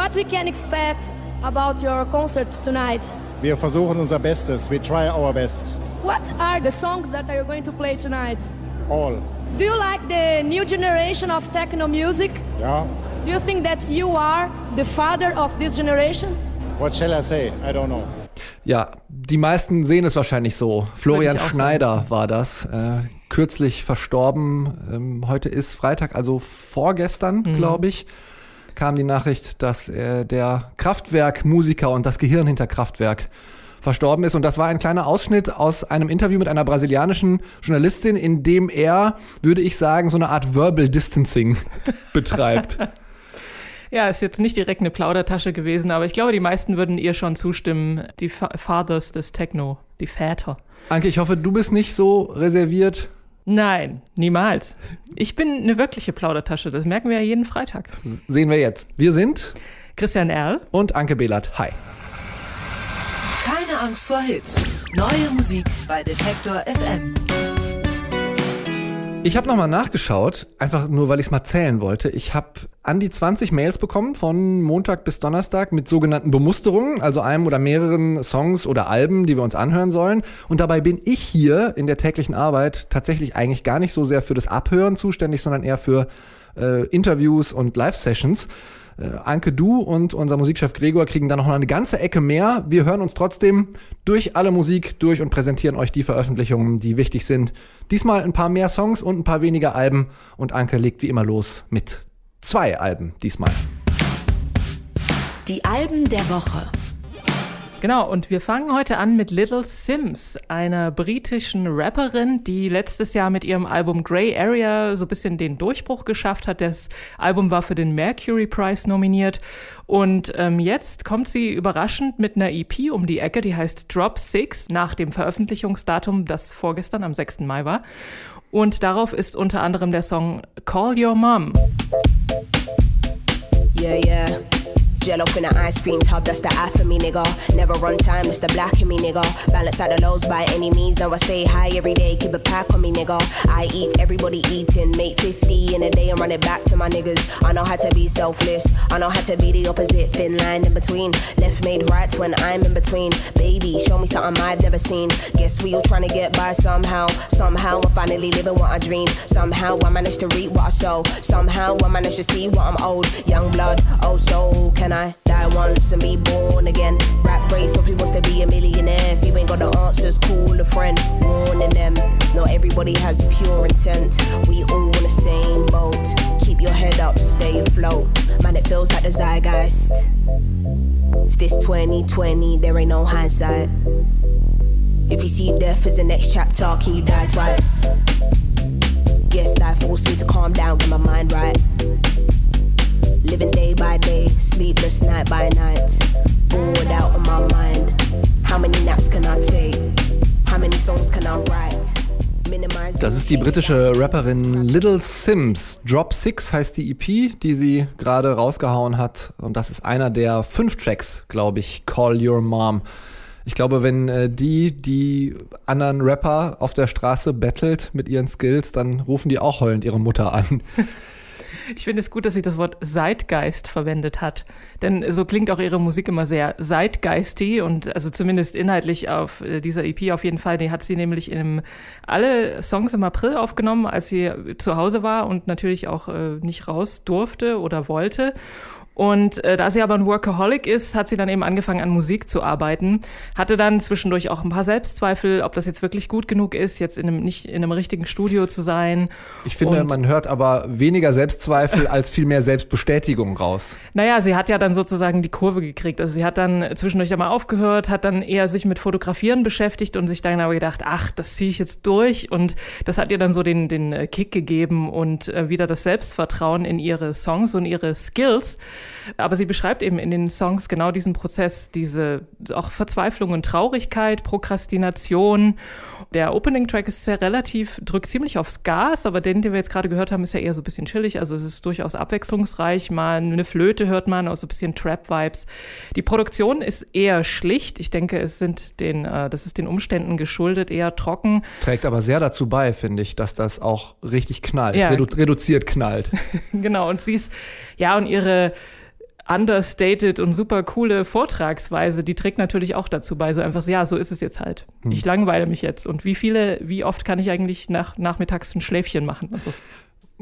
what we can expect about your concert tonight. Wir versuchen unser Bestes. We try our best. What are the songs that are you going to play tonight? All. Do you like the new generation of techno music? Ja. Do you think that you are the father of this generation? What shall I say? I don't know. Ja, die meisten sehen es wahrscheinlich so. Florian Schneider sagen. war das. Äh, kürzlich verstorben. Ähm, heute ist Freitag, also vorgestern, mhm. glaube ich, kam die Nachricht, dass äh, der Kraftwerk-Musiker und das Gehirn hinter Kraftwerk verstorben ist. Und das war ein kleiner Ausschnitt aus einem Interview mit einer brasilianischen Journalistin, in dem er, würde ich sagen, so eine Art Verbal Distancing betreibt. Ja, ist jetzt nicht direkt eine Plaudertasche gewesen, aber ich glaube, die meisten würden ihr schon zustimmen. Die Fathers des Techno, die Väter. Anke, ich hoffe, du bist nicht so reserviert. Nein, niemals. Ich bin eine wirkliche Plaudertasche. Das merken wir ja jeden Freitag. Sehen wir jetzt. Wir sind Christian Erl und Anke Behlert. Hi. Keine Angst vor Hits. Neue Musik bei Detektor FM. Ich habe nochmal nachgeschaut, einfach nur, weil ich es mal zählen wollte. Ich habe an die 20 Mails bekommen von Montag bis Donnerstag mit sogenannten Bemusterungen, also einem oder mehreren Songs oder Alben, die wir uns anhören sollen. Und dabei bin ich hier in der täglichen Arbeit tatsächlich eigentlich gar nicht so sehr für das Abhören zuständig, sondern eher für äh, Interviews und Live-Sessions. Äh, Anke, du und unser Musikchef Gregor kriegen dann noch eine ganze Ecke mehr. Wir hören uns trotzdem durch alle Musik durch und präsentieren euch die Veröffentlichungen, die wichtig sind. Diesmal ein paar mehr Songs und ein paar weniger Alben. Und Anke legt wie immer los mit zwei Alben diesmal. Die Alben der Woche. Genau, und wir fangen heute an mit Little Sims, einer britischen Rapperin, die letztes Jahr mit ihrem Album Grey Area so ein bisschen den Durchbruch geschafft hat. Das Album war für den Mercury Prize nominiert. Und ähm, jetzt kommt sie überraschend mit einer EP um die Ecke, die heißt Drop Six, nach dem Veröffentlichungsdatum, das vorgestern am 6. Mai war. Und darauf ist unter anderem der Song Call Your Mom. Yeah, yeah. Jello in the ice cream tub, that's the eye for me, nigga. Never run time, it's the black in me, nigga. Balance out the lows by any means. Now I stay high every day, keep a pack on me, nigga. I eat, everybody eating. Make 50 in a day and run it back to my niggas. I know how to be selfless. I know how to be the opposite, thin line in between. Left made right when I'm in between. Baby, show me something I've never seen. Guess we all trying to get by somehow. Somehow I'm finally living what I dream. Somehow I managed to reap what I sow. Somehow I managed to see what I'm owed. Young blood, oh so can I die once and be born again? Rap race of who wants to be a millionaire. If you ain't got the answers, call a friend. Warning them, not everybody has pure intent. We all in the same boat. Keep your head up, stay afloat. Man, it feels like the zeitgeist. If this 2020, there ain't no hindsight. If you see death as the next chapter, can you die twice? Yes, life forced me to calm down, get my mind right. Living day by day, sleepless night by night. Bored out of my mind. How many naps can I take? How many songs can I write? Das ist die britische Rapperin Little Sims. Drop Six heißt die EP, die sie gerade rausgehauen hat. Und das ist einer der fünf Tracks, glaube ich. Call Your Mom. Ich glaube, wenn äh, die die anderen Rapper auf der Straße battelt mit ihren Skills, dann rufen die auch heulend ihre Mutter an. Ich finde es gut, dass sie das Wort Zeitgeist verwendet hat. Denn so klingt auch ihre Musik immer sehr zeitgeistig und also zumindest inhaltlich auf äh, dieser EP auf jeden Fall. Die hat sie nämlich im, alle Songs im April aufgenommen, als sie zu Hause war und natürlich auch äh, nicht raus durfte oder wollte. Und äh, da sie aber ein Workaholic ist, hat sie dann eben angefangen, an Musik zu arbeiten. Hatte dann zwischendurch auch ein paar Selbstzweifel, ob das jetzt wirklich gut genug ist, jetzt in einem, nicht in einem richtigen Studio zu sein. Ich finde, Und, man hört aber weniger Selbstzweifel als viel mehr Selbstbestätigung raus. Naja, sie hat ja dann sozusagen die Kurve gekriegt. Also sie hat dann zwischendurch einmal aufgehört, hat dann eher sich mit Fotografieren beschäftigt und sich dann aber gedacht, ach, das ziehe ich jetzt durch. Und das hat ihr dann so den, den Kick gegeben und äh, wieder das Selbstvertrauen in ihre Songs und ihre Skills. Aber sie beschreibt eben in den Songs genau diesen Prozess, diese auch Verzweiflung und Traurigkeit, Prokrastination. Der Opening-Track ist ja relativ, drückt ziemlich aufs Gas, aber den, den wir jetzt gerade gehört haben, ist ja eher so ein bisschen chillig. Also es ist durchaus abwechslungsreich. Mal eine Flöte hört man, auch so ein bisschen Trap-Vibes. Die Produktion ist eher schlicht. Ich denke, es sind den, äh, das ist den Umständen geschuldet, eher trocken. Trägt aber sehr dazu bei, finde ich, dass das auch richtig knallt, ja. redu reduziert knallt. genau, und sie ist, ja, und ihre understated und super coole Vortragsweise, die trägt natürlich auch dazu bei, so einfach ja, so ist es jetzt halt. Hm. Ich langweile mich jetzt. Und wie viele, wie oft kann ich eigentlich nach, nachmittags ein Schläfchen machen und so.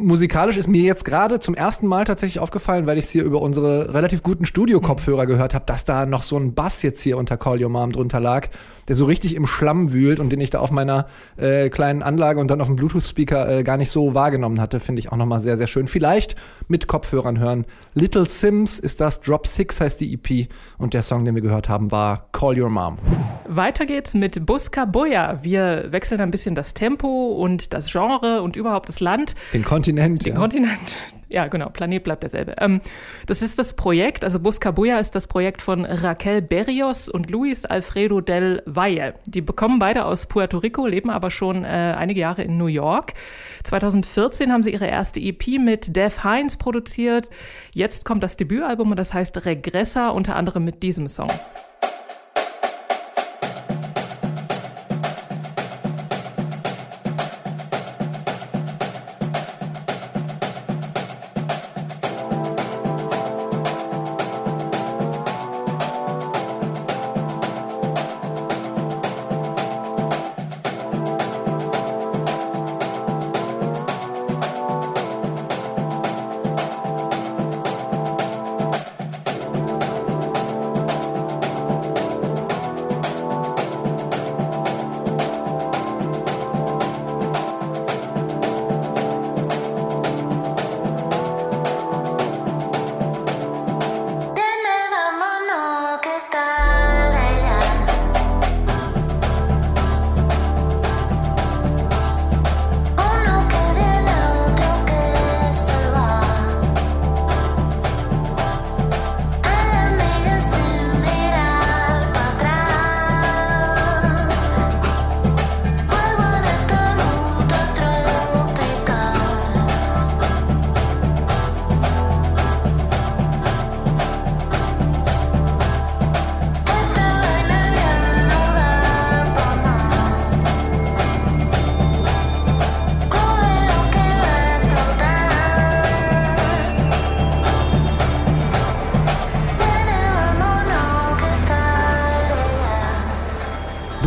Musikalisch ist mir jetzt gerade zum ersten Mal tatsächlich aufgefallen, weil ich es hier über unsere relativ guten Studio-Kopfhörer gehört habe, dass da noch so ein Bass jetzt hier unter Call Your Mom drunter lag, der so richtig im Schlamm wühlt und den ich da auf meiner äh, kleinen Anlage und dann auf dem Bluetooth-Speaker äh, gar nicht so wahrgenommen hatte, finde ich auch nochmal sehr, sehr schön. Vielleicht mit Kopfhörern hören. Little Sims ist das, Drop Six heißt die EP und der Song, den wir gehört haben, war Call Your Mom. Weiter geht's mit Busca Boya. Wir wechseln ein bisschen das Tempo und das Genre und überhaupt das Land. Den Kontinent. Den ja. Kontinent. Ja, genau, Planet bleibt derselbe. Ähm, das ist das Projekt, also Buscabuya ist das Projekt von Raquel Berrios und Luis Alfredo del Valle. Die bekommen beide aus Puerto Rico, leben aber schon äh, einige Jahre in New York. 2014 haben sie ihre erste EP mit Dev Hines produziert. Jetzt kommt das Debütalbum und das heißt Regressa, unter anderem mit diesem Song.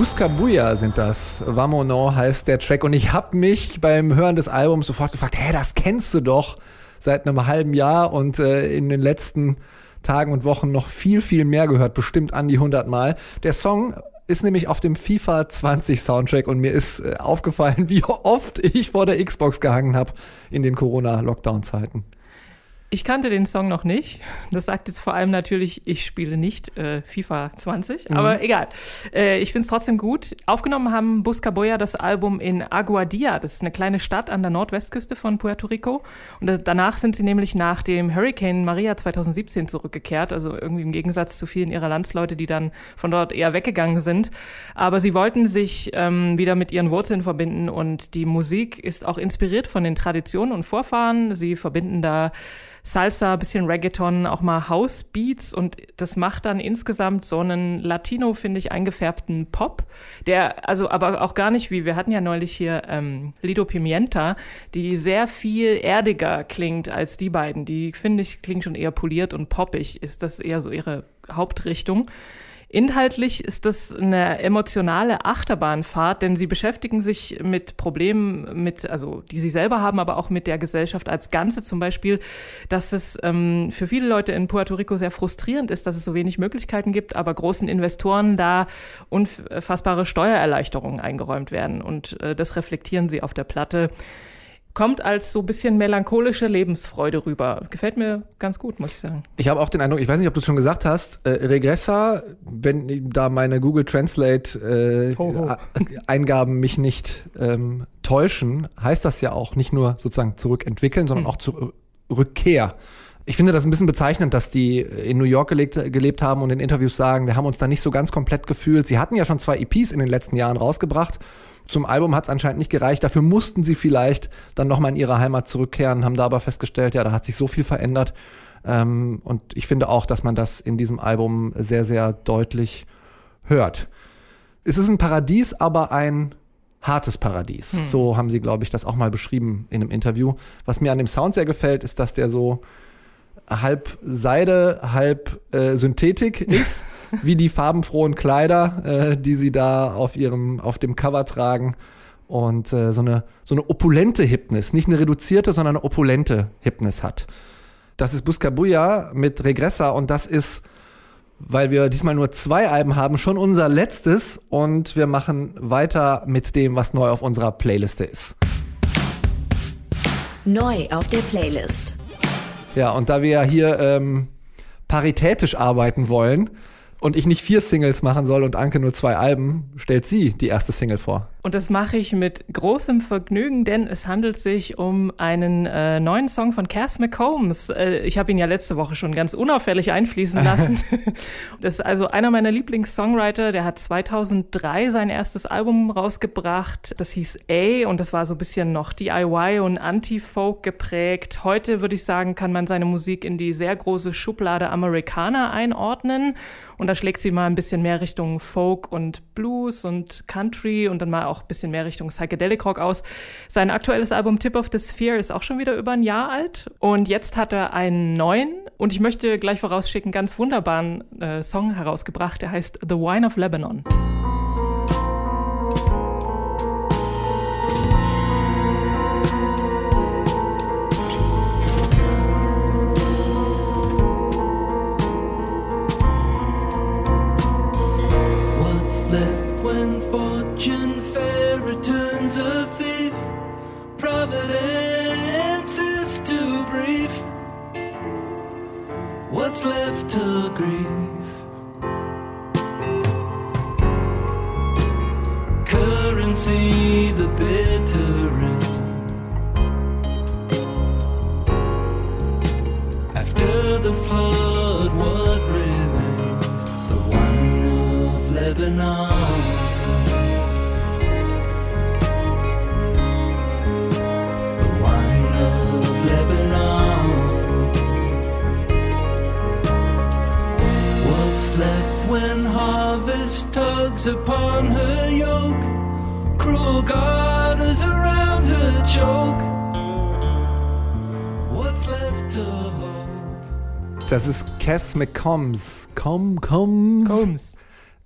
Buscabuya sind das. Vamono heißt der Track. Und ich habe mich beim Hören des Albums sofort gefragt, hä, das kennst du doch seit einem halben Jahr und äh, in den letzten Tagen und Wochen noch viel, viel mehr gehört. Bestimmt an die 100 Mal. Der Song ist nämlich auf dem FIFA 20 Soundtrack und mir ist äh, aufgefallen, wie oft ich vor der Xbox gehangen habe in den Corona-Lockdown-Zeiten. Ich kannte den Song noch nicht. Das sagt jetzt vor allem natürlich, ich spiele nicht äh, FIFA 20, aber egal. Äh, ich finde es trotzdem gut. Aufgenommen haben Buscaboya das Album in Aguadilla. Das ist eine kleine Stadt an der Nordwestküste von Puerto Rico. Und das, danach sind sie nämlich nach dem Hurricane Maria 2017 zurückgekehrt. Also irgendwie im Gegensatz zu vielen ihrer Landsleute, die dann von dort eher weggegangen sind. Aber sie wollten sich ähm, wieder mit ihren Wurzeln verbinden und die Musik ist auch inspiriert von den Traditionen und Vorfahren. Sie verbinden da Salsa, bisschen Reggaeton, auch mal House Beats und das macht dann insgesamt so einen Latino, finde ich, eingefärbten Pop, der also aber auch gar nicht wie, wir hatten ja neulich hier ähm, Lido Pimienta, die sehr viel erdiger klingt als die beiden. Die, finde ich, klingt schon eher poliert und poppig, ist das eher so ihre Hauptrichtung. Inhaltlich ist das eine emotionale Achterbahnfahrt, denn sie beschäftigen sich mit Problemen, mit, also die sie selber haben, aber auch mit der Gesellschaft als Ganze. Zum Beispiel, dass es ähm, für viele Leute in Puerto Rico sehr frustrierend ist, dass es so wenig Möglichkeiten gibt, aber großen Investoren da unfassbare Steuererleichterungen eingeräumt werden. Und äh, das reflektieren sie auf der Platte kommt als so ein bisschen melancholische Lebensfreude rüber. Gefällt mir ganz gut, muss ich sagen. Ich habe auch den Eindruck, ich weiß nicht, ob du es schon gesagt hast, äh, Regressa, wenn da meine Google Translate äh, Ho, ho. A- Eingaben mich nicht ähm, täuschen, heißt das ja auch nicht nur sozusagen zurückentwickeln, sondern auch zur Rückkehr. Ich finde das ein bisschen bezeichnend, dass die in New York gelebt, gelebt haben und in Interviews sagen, wir haben uns da nicht so ganz komplett gefühlt. Sie hatten ja schon zwei EPs in den letzten Jahren rausgebracht. Zum Album hat es anscheinend nicht gereicht. Dafür mussten sie vielleicht dann nochmal in ihre Heimat zurückkehren, haben da aber festgestellt, ja, da hat sich so viel verändert. Ähm, und ich finde auch, dass man das in diesem Album sehr, sehr deutlich hört. Es ist ein Paradies, aber ein hartes Paradies. So haben sie, glaube ich, das auch mal beschrieben in einem Interview. Was mir an dem Sound sehr gefällt, ist, dass der so halb Seide, halb äh, Synthetik ist, wie die farbenfrohen Kleider, äh, die sie da auf ihrem, auf dem Cover tragen. Und äh, so, eine, so eine opulente Hypnis, nicht eine reduzierte, sondern eine opulente Hypnis hat. Das ist Buscabuya mit Regressa und das ist, weil wir diesmal nur zwei Alben haben, schon unser letztes und wir machen weiter mit dem, was neu auf unserer Playliste ist. Neu auf der Playlist. Ja, und da wir ja hier ähm, paritätisch arbeiten wollen und ich nicht vier Singles machen soll und Anke nur zwei Alben, stellt sie die erste Single vor. Und das mache ich mit großem Vergnügen, denn es handelt sich um einen äh, neuen Song von Cass McCombs. Äh, ich habe ihn ja letzte Woche schon ganz unauffällig einfließen lassen. das ist also einer meiner Lieblings-Songwriter. Der hat 2003 sein erstes Album rausgebracht. Das hieß A und das war so ein bisschen noch DIY und Anti-Folk geprägt. Heute würde ich sagen, kann man seine Musik in die sehr große Schublade Amerikaner einordnen. Und da schlägt sie mal ein bisschen mehr Richtung Folk und Blues und Country und dann mal auch ein bisschen mehr Richtung Psychedelic Rock aus. Sein aktuelles Album Tip of the Sphere ist auch schon wieder über ein Jahr alt und jetzt hat er einen neuen und ich möchte gleich vorausschicken, ganz wunderbaren äh, Song herausgebracht, der heißt The Wine of Lebanon. Harvest tugs upon her yoke? Cruel garters around her choke. What's left to hope? Das ist Cass McCombs. Com, coms. Combs.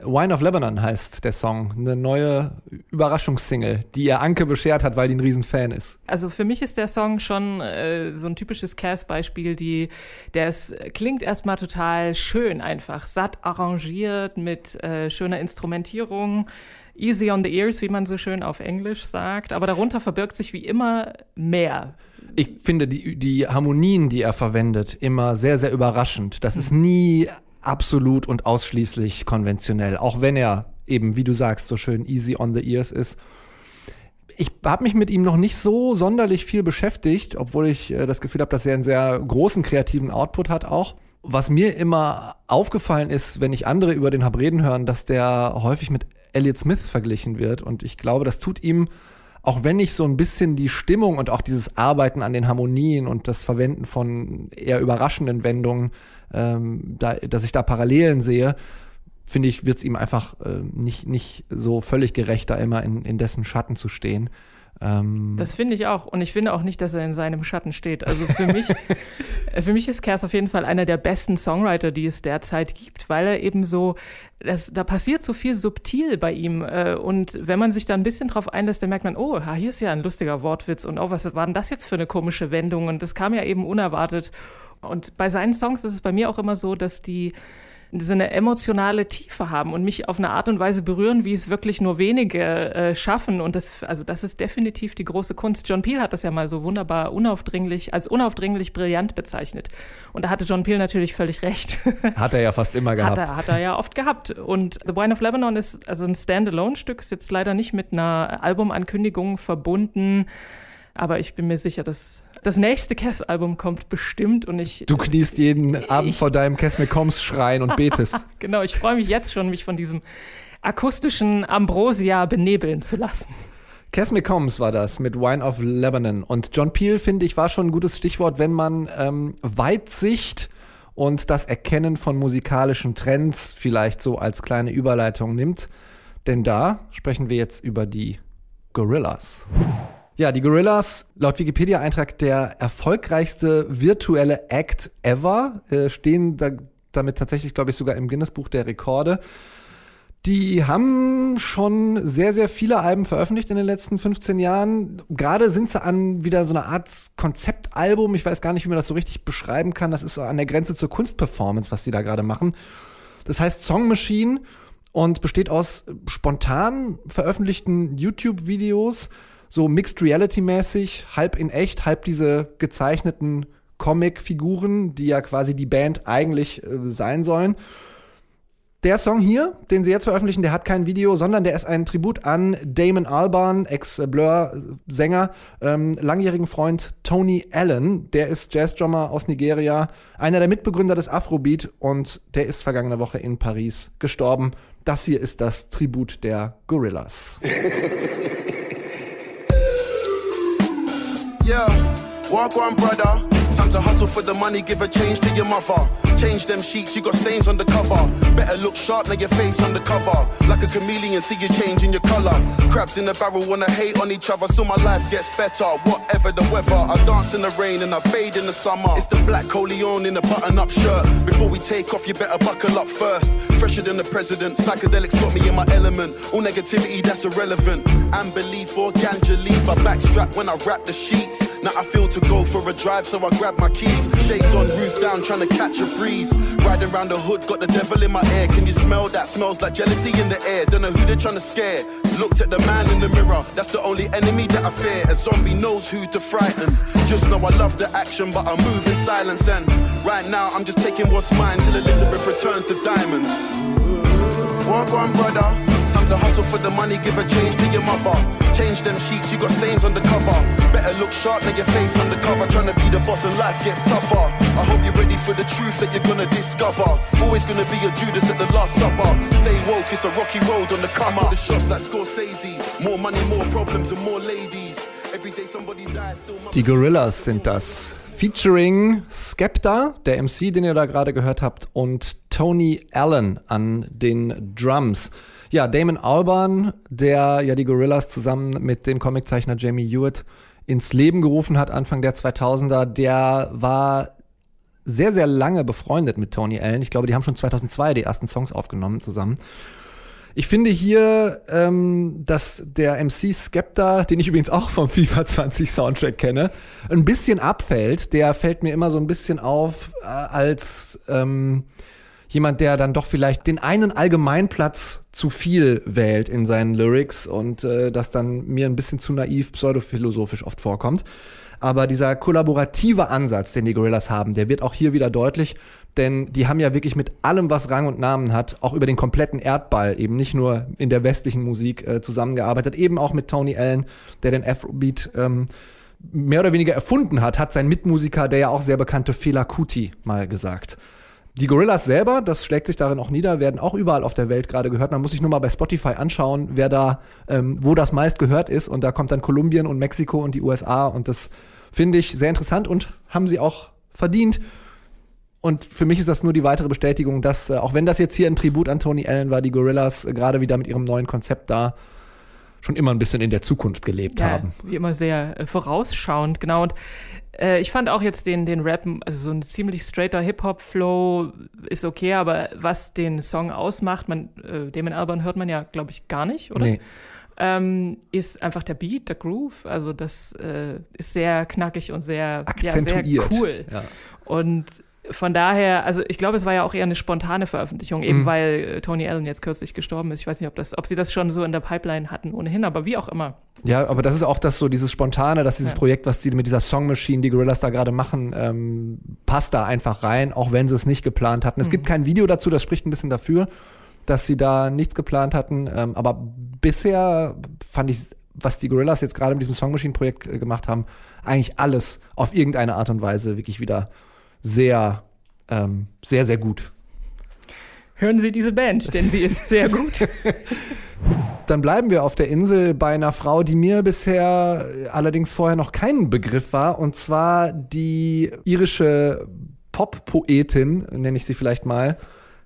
Wine of Lebanon heißt der Song. Eine neue Überraschungssingle, die ihr Anke beschert hat, weil die ein Riesenfan ist. Also für mich ist der Song schon äh, so ein typisches Cass-Beispiel, die, der ist, klingt erstmal total schön einfach, satt arrangiert mit äh, schöner Instrumentierung, easy on the ears, wie man so schön auf Englisch sagt, aber darunter verbirgt sich wie immer mehr. Ich finde die, die Harmonien, die er verwendet, immer sehr, sehr überraschend. Das ist nie absolut und ausschließlich konventionell, auch wenn er eben, wie du sagst, so schön easy on the ears ist. Ich habe mich mit ihm noch nicht so sonderlich viel beschäftigt, obwohl ich äh, das Gefühl habe, dass er einen sehr großen kreativen Output hat auch. Was mir immer aufgefallen ist, wenn ich andere über den hab reden hören, dass der häufig mit Elliott Smith verglichen wird. Und ich glaube, das tut ihm, auch wenn ich so ein bisschen die Stimmung und auch dieses Arbeiten an den Harmonien und das Verwenden von eher überraschenden Wendungen, ähm, da, dass ich da Parallelen sehe, finde ich, wird es ihm einfach äh, nicht, nicht so völlig gerecht, da immer in, in dessen Schatten zu stehen. Ähm, Das finde ich auch. Und ich finde auch nicht, dass er in seinem Schatten steht. Also für mich, äh, für mich ist Kers auf jeden Fall einer der besten Songwriter, die es derzeit gibt, weil er eben so, das, da passiert so viel subtil bei ihm. äh, Und wenn man sich da ein bisschen drauf einlässt, dann merkt man, oh, hier ist ja ein lustiger Wortwitz und oh, was war denn das jetzt für eine komische Wendung? Und das kam ja eben unerwartet. Und bei seinen Songs ist es bei mir auch immer so, dass die so eine emotionale Tiefe haben und mich auf eine Art und Weise berühren, wie es wirklich nur wenige äh, schaffen. Und das, also das ist definitiv die große Kunst. John Peel hat das ja mal so wunderbar unaufdringlich, als unaufdringlich brillant bezeichnet. Und da hatte John Peel natürlich völlig recht. hat er ja fast immer gehabt. Hat er, hat er ja oft gehabt. Und The Wine of Lebanon ist also ein Standalone-Stück, ist jetzt leider nicht mit einer Albumankündigung verbunden. Aber ich bin mir sicher, dass das nächste Cass-Album kommt bestimmt und ich. Du kniest jeden Abend Ich- vor deinem Cass McCombs Schrein und betest. Genau, ich freue mich jetzt schon, mich von diesem akustischen Ambrosia benebeln zu lassen. Cass McCombs war das mit Wine of Lebanon. Und John Peel, finde ich, war schon ein gutes Stichwort, wenn man ähm, Weitsicht und das Erkennen von musikalischen Trends vielleicht so als kleine Überleitung nimmt. Denn da sprechen wir jetzt über die Gorillas. Ja, die Gorillas, laut Wikipedia-Eintrag der erfolgreichste virtuelle Act ever, äh, stehen da, damit tatsächlich, glaube ich, sogar im Guinness-Buch der Rekorde. Die haben schon sehr, sehr viele Alben veröffentlicht in den letzten 15 Jahren. Gerade sind sie an wieder so einer Art Konzeptalbum. Ich weiß gar nicht, wie man das so richtig beschreiben kann. Das ist an der Grenze zur Kunstperformance, was sie da gerade machen. Das heißt Song Machine und besteht aus spontan veröffentlichten YouTube-Videos, so Mixed Reality-mäßig, halb in echt, halb diese gezeichneten Comic-Figuren, die ja quasi die Band eigentlich äh, sein sollen. Der Song hier, den sie jetzt veröffentlichen, der hat kein Video, sondern der ist ein Tribut an Damon Albarn, Ex-Blur-Sänger, ähm, langjährigen Freund Tony Allen. Der ist Jazzdrummer aus Nigeria, einer der Mitbegründer des Afrobeat und der ist vergangene Woche in Paris gestorben. Das hier ist das Tribut der Gorillas. Yeah, walk on, brother. Time to hustle for the money, give a change to your mother. Change them sheets, you got stains on the cover. Better look sharp, now your face on the cover. Like a chameleon, see you changing your color. Crabs in the barrel wanna hate on each other, so my life gets better. Whatever the weather, I dance in the rain and I bathe in the summer. It's the black Coleon in a button up shirt. Before we take off, you better buckle up first. Fresher than the president, psychedelics got me in my element. All negativity, that's irrelevant. And belief or ganja leaf, I backstrap when I wrap the sheets. Now I feel to go for a drive, so I grab my keys. Shades on, roof down, trying to catch a breeze. Riding around the hood, got the devil in my ear. Can you smell that? Smells like jealousy in the air. Don't know who they're trying to scare. Looked at the man in the mirror, that's the only enemy that I fear. A zombie knows who to frighten. Just know I love the action, but I move in silence. And right now, I'm just taking what's mine till Elizabeth returns the diamonds. Walk on, brother. Time to hustle for the money, give a change to your mother. Change them sheets, you got stains on the cover. Look sharp, now your face on the cover. Trying to be the boss and life gets tougher. I hope you're ready for the truth that you're gonna discover. Always gonna be a Judas at the Last Supper. Stay woke, it's a rocky road on the come up. The shots like Scorsese. More money, more problems, and more ladies. Die Gorillas sind das. Featuring Skepta, der MC, den ihr da gerade gehört habt, und Tony Allen an den Drums. Ja, Damon Albarn, der ja die Gorillas zusammen mit dem Comiczeichner Jamie Hewitt ins Leben gerufen hat, Anfang der 2000er, der war sehr, sehr lange befreundet mit Tony Allen. Ich glaube, die haben schon 2002 die ersten Songs aufgenommen zusammen. Ich finde hier, ähm, dass der MC Skepta, den ich übrigens auch vom FIFA 20 Soundtrack kenne, ein bisschen abfällt. Der fällt mir immer so ein bisschen auf äh, als ähm, jemand, der dann doch vielleicht den einen Allgemeinplatz zu viel wählt in seinen Lyrics und äh, das dann mir ein bisschen zu naiv pseudophilosophisch oft vorkommt. Aber dieser kollaborative Ansatz, den die Gorillas haben, der wird auch hier wieder deutlich, denn die haben ja wirklich mit allem, was Rang und Namen hat, auch über den kompletten Erdball, eben nicht nur in der westlichen Musik äh, zusammengearbeitet, eben auch mit Tony Allen, der den Afrobeat ähm, mehr oder weniger erfunden hat, hat sein Mitmusiker, der ja auch sehr bekannte Fela Kuti, mal gesagt. Die Gorillas selber, das schlägt sich darin auch nieder, werden auch überall auf der Welt gerade gehört. Man muss sich nur mal bei Spotify anschauen, wer da, ähm, wo das meist gehört ist. Und da kommt dann Kolumbien und Mexiko und die USA. Und das finde ich sehr interessant und haben sie auch verdient. Und für mich ist das nur die weitere Bestätigung, dass, äh, auch wenn das jetzt hier ein Tribut an Tony Allen war, die Gorillas äh, gerade wieder mit ihrem neuen Konzept da schon immer ein bisschen in der Zukunft gelebt Ja, haben. wie immer sehr äh, vorausschauend, genau. Und äh, ich fand auch jetzt den, den Rap, also so ein ziemlich straighter Hip-Hop-Flow ist okay, aber was den Song ausmacht, man, äh, Damon Albarn hört man ja, glaube ich, gar nicht, oder? Nee. Ähm, ist einfach der Beat, der Groove. Also das äh, ist sehr knackig und sehr, ja, Akzentuiert. sehr cool. Ja. Und von daher, also ich glaube, es war ja auch eher eine spontane Veröffentlichung, eben Mhm. weil äh, Tony Allen jetzt kürzlich gestorben ist. Ich weiß nicht, ob das, ob sie das schon so in der Pipeline hatten ohnehin, aber wie auch immer. Ja, aber das ist auch das so, dieses Spontane, dass dieses Ja. Projekt, was die mit dieser Song Machine, die Gorillas da gerade machen, ähm, passt da einfach rein, auch wenn sie es nicht geplant hatten. Es gibt kein Video dazu, das spricht ein bisschen dafür, dass sie da nichts geplant hatten. Ähm, aber bisher fand ich, was die Gorillas jetzt gerade mit diesem Song Machine Projekt äh, gemacht haben, eigentlich alles auf irgendeine Art und Weise wirklich wieder sehr, ähm, sehr, sehr gut. Hören Sie diese Band, denn sie ist sehr gut. Dann bleiben wir auf der Insel bei einer Frau, die mir bisher allerdings vorher noch kein Begriff war, und zwar die irische Pop-Poetin, nenne ich sie vielleicht mal,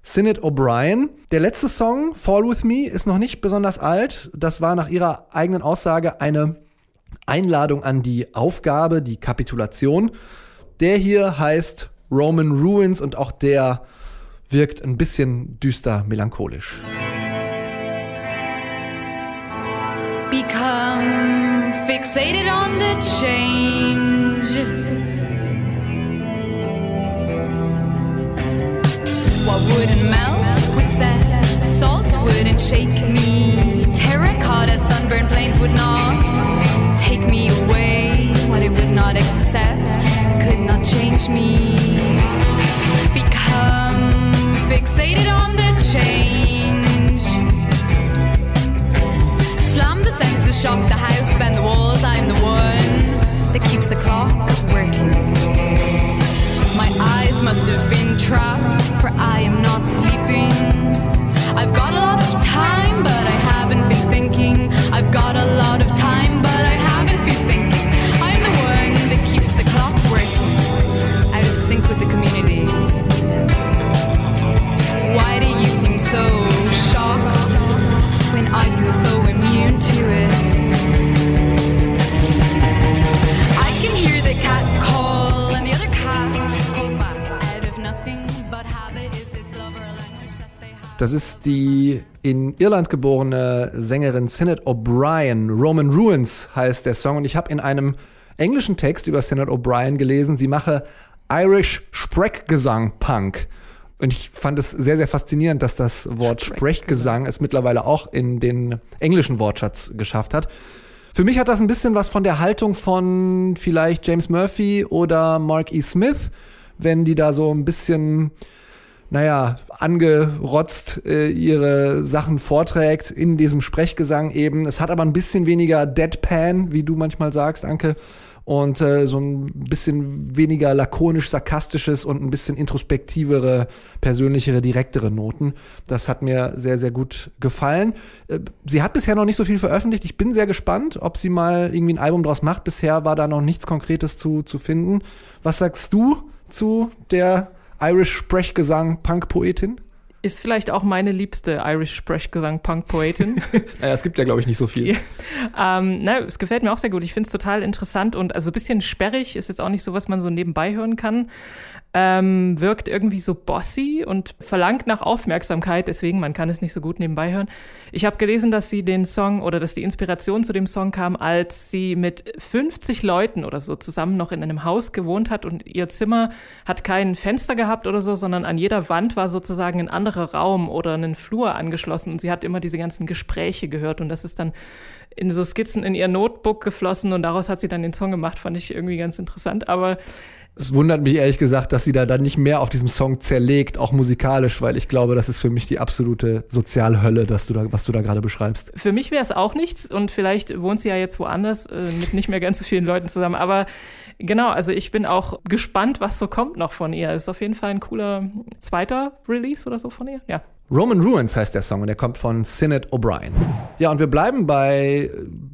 Sinead O'Brien. Der letzte Song, Fall With Me, ist noch nicht besonders alt. Das war nach ihrer eigenen Aussage eine Einladung an die Aufgabe, die Kapitulation. Der hier heißt Roman Ruins und auch der wirkt ein bisschen düster melancholisch. become fixated on the change. What wouldn't melt would set, salt wouldn't shake me. Terracotta sunburned plains would not take me away. What it would not accept not change me. Become fixated on the change. Slam the shock the house, bend the walls. I'm the one Das ist die in Irland geborene Sängerin Sinead O'Brien. Roman Ruins heißt der Song und ich habe in einem englischen Text über Sinead O'Brien gelesen, sie mache Irish Sprechgesang Punk. Und ich fand es sehr, sehr faszinierend, dass das Wort Sprechgesang es mittlerweile auch in den englischen Wortschatz geschafft hat. Für mich hat das ein bisschen was von der Haltung von vielleicht James Murphy oder Mark E. Smith, wenn die da so ein bisschen naja, angerotzt äh, ihre Sachen vorträgt in diesem Sprechgesang eben. Es hat aber ein bisschen weniger Deadpan, wie du manchmal sagst, Anke. Und äh, so ein bisschen weniger lakonisch-sarkastisches und ein bisschen introspektivere, persönlichere, direktere Noten. Das hat mir sehr, sehr gut gefallen. Äh, sie hat bisher noch nicht so viel veröffentlicht. Ich bin sehr gespannt, ob sie mal irgendwie ein Album draus macht. Bisher war da noch nichts Konkretes zu, zu finden. Was sagst du zu der Irish Sprechgesang Punk Poetin? Ist vielleicht auch meine liebste Irish Sprechgesang Punk Poetin. Naja, es gibt ja, glaube ich, nicht so viel. ähm, na, es gefällt mir auch sehr gut. Ich finde es total interessant und also ein bisschen sperrig. Ist jetzt auch nicht so, was man so nebenbei hören kann. Ähm, wirkt irgendwie so bossy und verlangt nach Aufmerksamkeit, deswegen man kann es nicht so gut nebenbei hören. Ich habe gelesen, dass sie den Song oder dass die Inspiration zu dem Song kam, als sie mit 50 Leuten oder so zusammen noch in einem Haus gewohnt hat und ihr Zimmer hat kein Fenster gehabt oder so, sondern an jeder Wand war sozusagen ein anderer Raum oder ein Flur angeschlossen und sie hat immer diese ganzen Gespräche gehört und das ist dann in so Skizzen in ihr Notebook geflossen und daraus hat sie dann den Song gemacht, fand ich irgendwie ganz interessant, aber Es wundert mich ehrlich gesagt, dass sie da dann nicht mehr auf diesem Song zerlegt, auch musikalisch, weil ich glaube, das ist für mich die absolute Sozialhölle, dass du da, was du da gerade beschreibst. Für mich wäre es auch nichts und vielleicht wohnt sie ja jetzt woanders äh, mit nicht mehr ganz so vielen Leuten zusammen. Aber genau, also ich bin auch gespannt, was so kommt noch von ihr. Ist auf jeden Fall ein cooler zweiter Release oder so von ihr. Ja. Roman Ruins heißt der Song und der kommt von Sinead O'Brien. Ja, und wir bleiben bei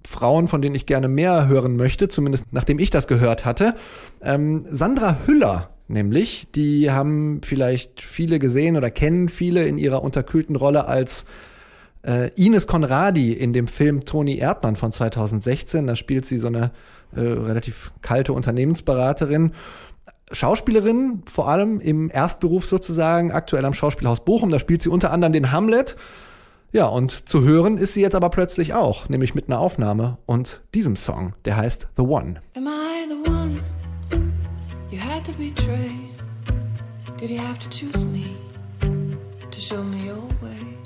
Frauen, von denen ich gerne mehr hören möchte, zumindest nachdem ich das gehört hatte. Ähm, Sandra Hüller nämlich, die haben vielleicht viele gesehen oder kennen viele in ihrer unterkühlten Rolle als äh, Ines Conradi in dem Film Toni Erdmann von 2016. Da spielt sie so eine äh, relativ kalte Unternehmensberaterin. Schauspielerin, vor allem im Erstberuf sozusagen, aktuell am Schauspielhaus Bochum. Da spielt sie unter anderem den Hamlet. Ja, und zu hören ist sie jetzt aber plötzlich auch, nämlich mit einer Aufnahme und diesem Song, der heißt The One. Am I the one you had to betray? Did you have to choose me to show me your way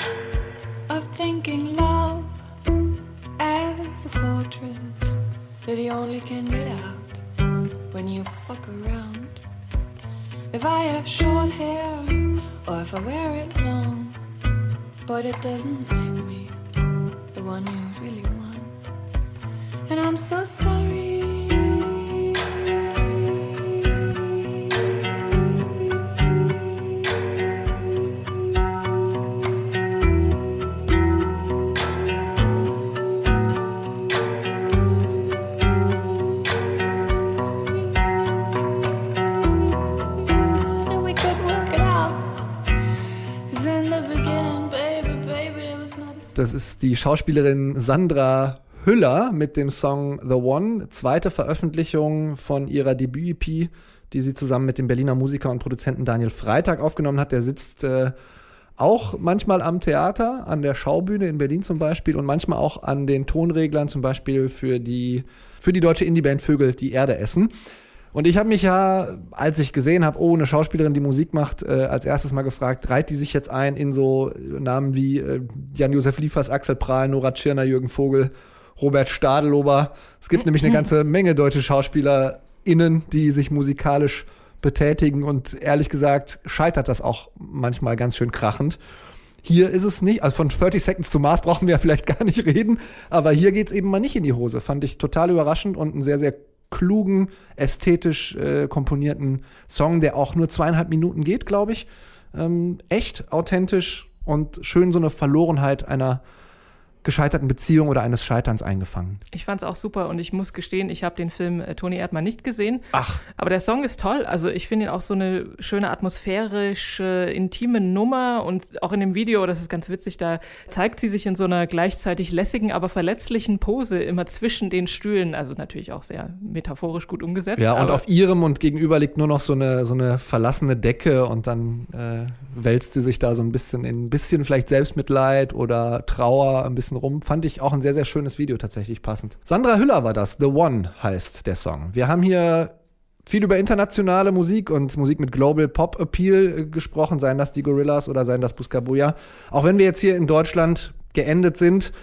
of thinking love as a fortress that you only can get out when you fuck around? If I have short hair or if I wear it long, but it doesn't make me the one you really want. And I'm so sorry. Das ist die Schauspielerin Sandra Hüller mit dem Song The One, zweite Veröffentlichung von ihrer Debüt-EP, die sie zusammen mit dem Berliner Musiker und Produzenten Daniel Freitag aufgenommen hat. Der sitzt äh, auch manchmal am Theater, an der Schaubühne in Berlin zum Beispiel und manchmal auch an den Tonreglern, zum Beispiel für die, für die deutsche Indie-Band Vögel, die Erde essen. Und ich habe mich ja, als ich gesehen habe, oh, eine Schauspielerin, die Musik macht, äh, als erstes mal gefragt, reiht die sich jetzt ein in so Namen wie äh, Jan-Josef Liefers, Axel Prahl, Nora Tschirner, Jürgen Vogel, Robert Stadelober. Es gibt nämlich eine ganze Menge deutsche SchauspielerInnen, die sich musikalisch betätigen und ehrlich gesagt scheitert das auch manchmal ganz schön krachend. Hier ist es nicht, also von 30 Seconds to Mars brauchen wir ja vielleicht gar nicht reden, aber hier geht's eben mal nicht in die Hose. Fand ich total überraschend und einen sehr, sehr klugen, ästhetisch äh, komponierten Song, der auch nur zweieinhalb Minuten geht, glaube ich. Ähm, echt, authentisch und schön so eine Verlorenheit einer gescheiterten Beziehung oder eines Scheiterns eingefangen. Ich fand es auch super und ich muss gestehen, ich habe den Film äh, Toni Erdmann nicht gesehen. Ach. Aber der Song ist toll. Also ich finde ihn auch so eine schöne atmosphärische, intime Nummer und auch in dem Video, das ist ganz witzig, da zeigt sie sich in so einer gleichzeitig lässigen, aber verletzlichen Pose immer zwischen den Stühlen. Also natürlich auch sehr metaphorisch gut umgesetzt. Ja, und auf ihrem und gegenüber liegt nur noch so eine, so eine verlassene Decke und dann äh, wälzt sie sich da so ein bisschen in ein bisschen vielleicht Selbstmitleid oder Trauer ein bisschen rum. Fand ich auch ein sehr, sehr schönes Video tatsächlich passend. Sandra Hüller war das. The One heißt der Song. Wir haben hier viel über internationale Musik und Musik mit Global Pop Appeal äh, gesprochen, seien das die Gorillas oder seien das Buscabuya. Auch wenn wir jetzt hier in Deutschland geendet sind,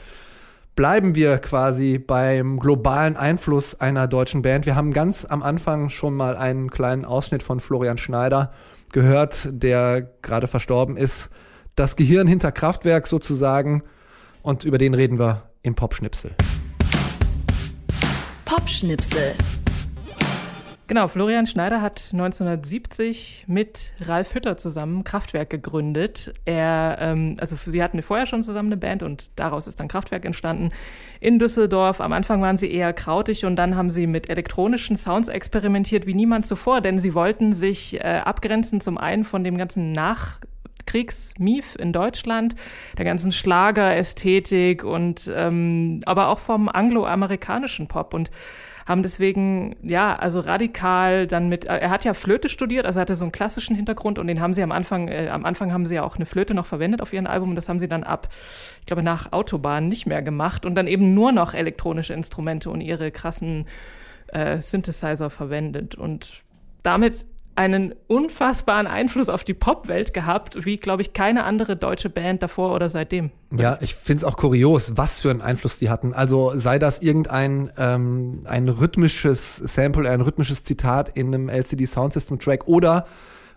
bleiben wir quasi beim globalen Einfluss einer deutschen Band. Wir haben ganz am Anfang schon mal einen kleinen Ausschnitt von Florian Schneider gehört, der gerade verstorben ist. Das Gehirn hinter Kraftwerk sozusagen. Und über den reden wir im Popschnipsel. Popschnipsel. Genau, Florian Schneider hat 1970 mit Ralf Hütter zusammen Kraftwerk gegründet. Er, ähm, also sie hatten vorher schon zusammen eine Band und daraus ist dann Kraftwerk entstanden. In Düsseldorf, am Anfang waren sie eher krautig und dann haben sie mit elektronischen Sounds experimentiert wie niemand zuvor, denn sie wollten sich äh, abgrenzen zum einen von dem ganzen Nach Kriegsmief in Deutschland, der ganzen Schlagerästhetik und ähm, aber auch vom angloamerikanischen Pop und haben deswegen, ja, also radikal dann mit, er hat ja Flöte studiert, also er hatte so einen klassischen Hintergrund und den haben sie am Anfang, äh, am Anfang haben sie ja auch eine Flöte noch verwendet auf ihren Album und das haben sie dann ab, ich glaube, nach Autobahn nicht mehr gemacht und dann eben nur noch elektronische Instrumente und ihre krassen äh, Synthesizer verwendet und damit einen unfassbaren Einfluss auf die Popwelt gehabt, wie, glaube ich, keine andere deutsche Band davor oder seitdem. Ja, ich finde es auch kurios, was für einen Einfluss die hatten. Also sei das irgendein ähm, ein rhythmisches Sample, ein rhythmisches Zitat in einem LCD Soundsystem Track oder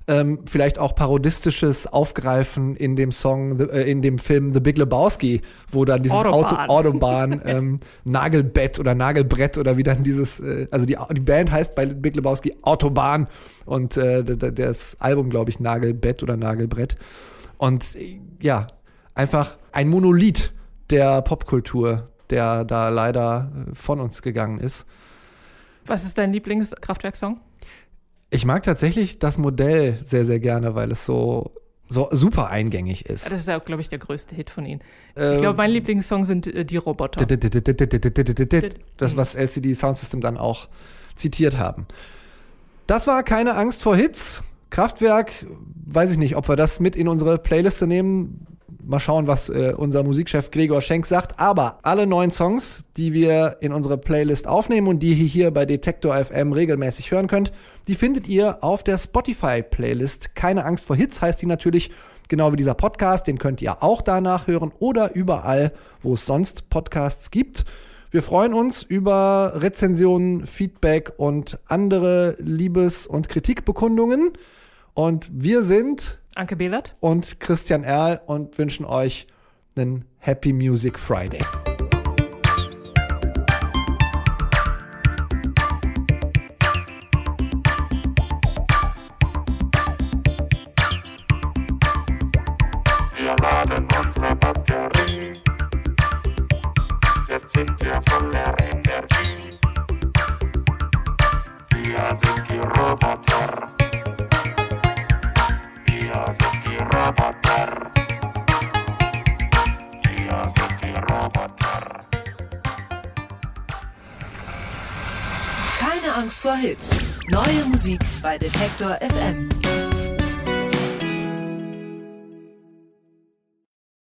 ähm, vielleicht auch parodistisches Aufgreifen in dem Song, äh, in dem Film The Big Lebowski, wo dann dieses Auto, Autobahn. Autobahn, ähm, Nagelbett oder Nagelbrett oder wie dann dieses, äh, also die, die Band heißt bei Big Lebowski Autobahn und äh, das Album, glaube ich, Nagelbett oder Nagelbrett. Und äh, ja, einfach ein Monolith der Popkultur, der da leider äh, von uns gegangen ist. Was ist dein Lieblingskraftwerk-Song? Ich mag tatsächlich das Modell sehr, sehr gerne, weil es so, so super eingängig ist. Das ist ja, glaube ich, der größte Hit von ihnen. Ähm, ich glaube, mein Lieblingssong sind äh, die Roboter. Das, was LCD Soundsystem dann auch zitiert haben. Das war keine Angst vor Hits. Kraftwerk, weiß ich nicht, ob wir das mit in unsere Playliste nehmen. Mal schauen, was äh, unser Musikchef Gregor Schenk sagt. Aber alle neuen Songs, die wir in unsere Playlist aufnehmen und die ihr hier bei Detektor FM regelmäßig hören könnt, die findet ihr auf der Spotify-Playlist. Keine Angst vor Hits heißt die natürlich, genau wie dieser Podcast. Den könnt ihr auch danach hören oder überall, wo es sonst Podcasts gibt. Wir freuen uns über Rezensionen, Feedback und andere Liebes- und Kritikbekundungen. Und wir sind Anke Behlert. und Christian Erl und wünschen euch einen Happy Music Friday. Hits. Neue Musik bei Detektor FM.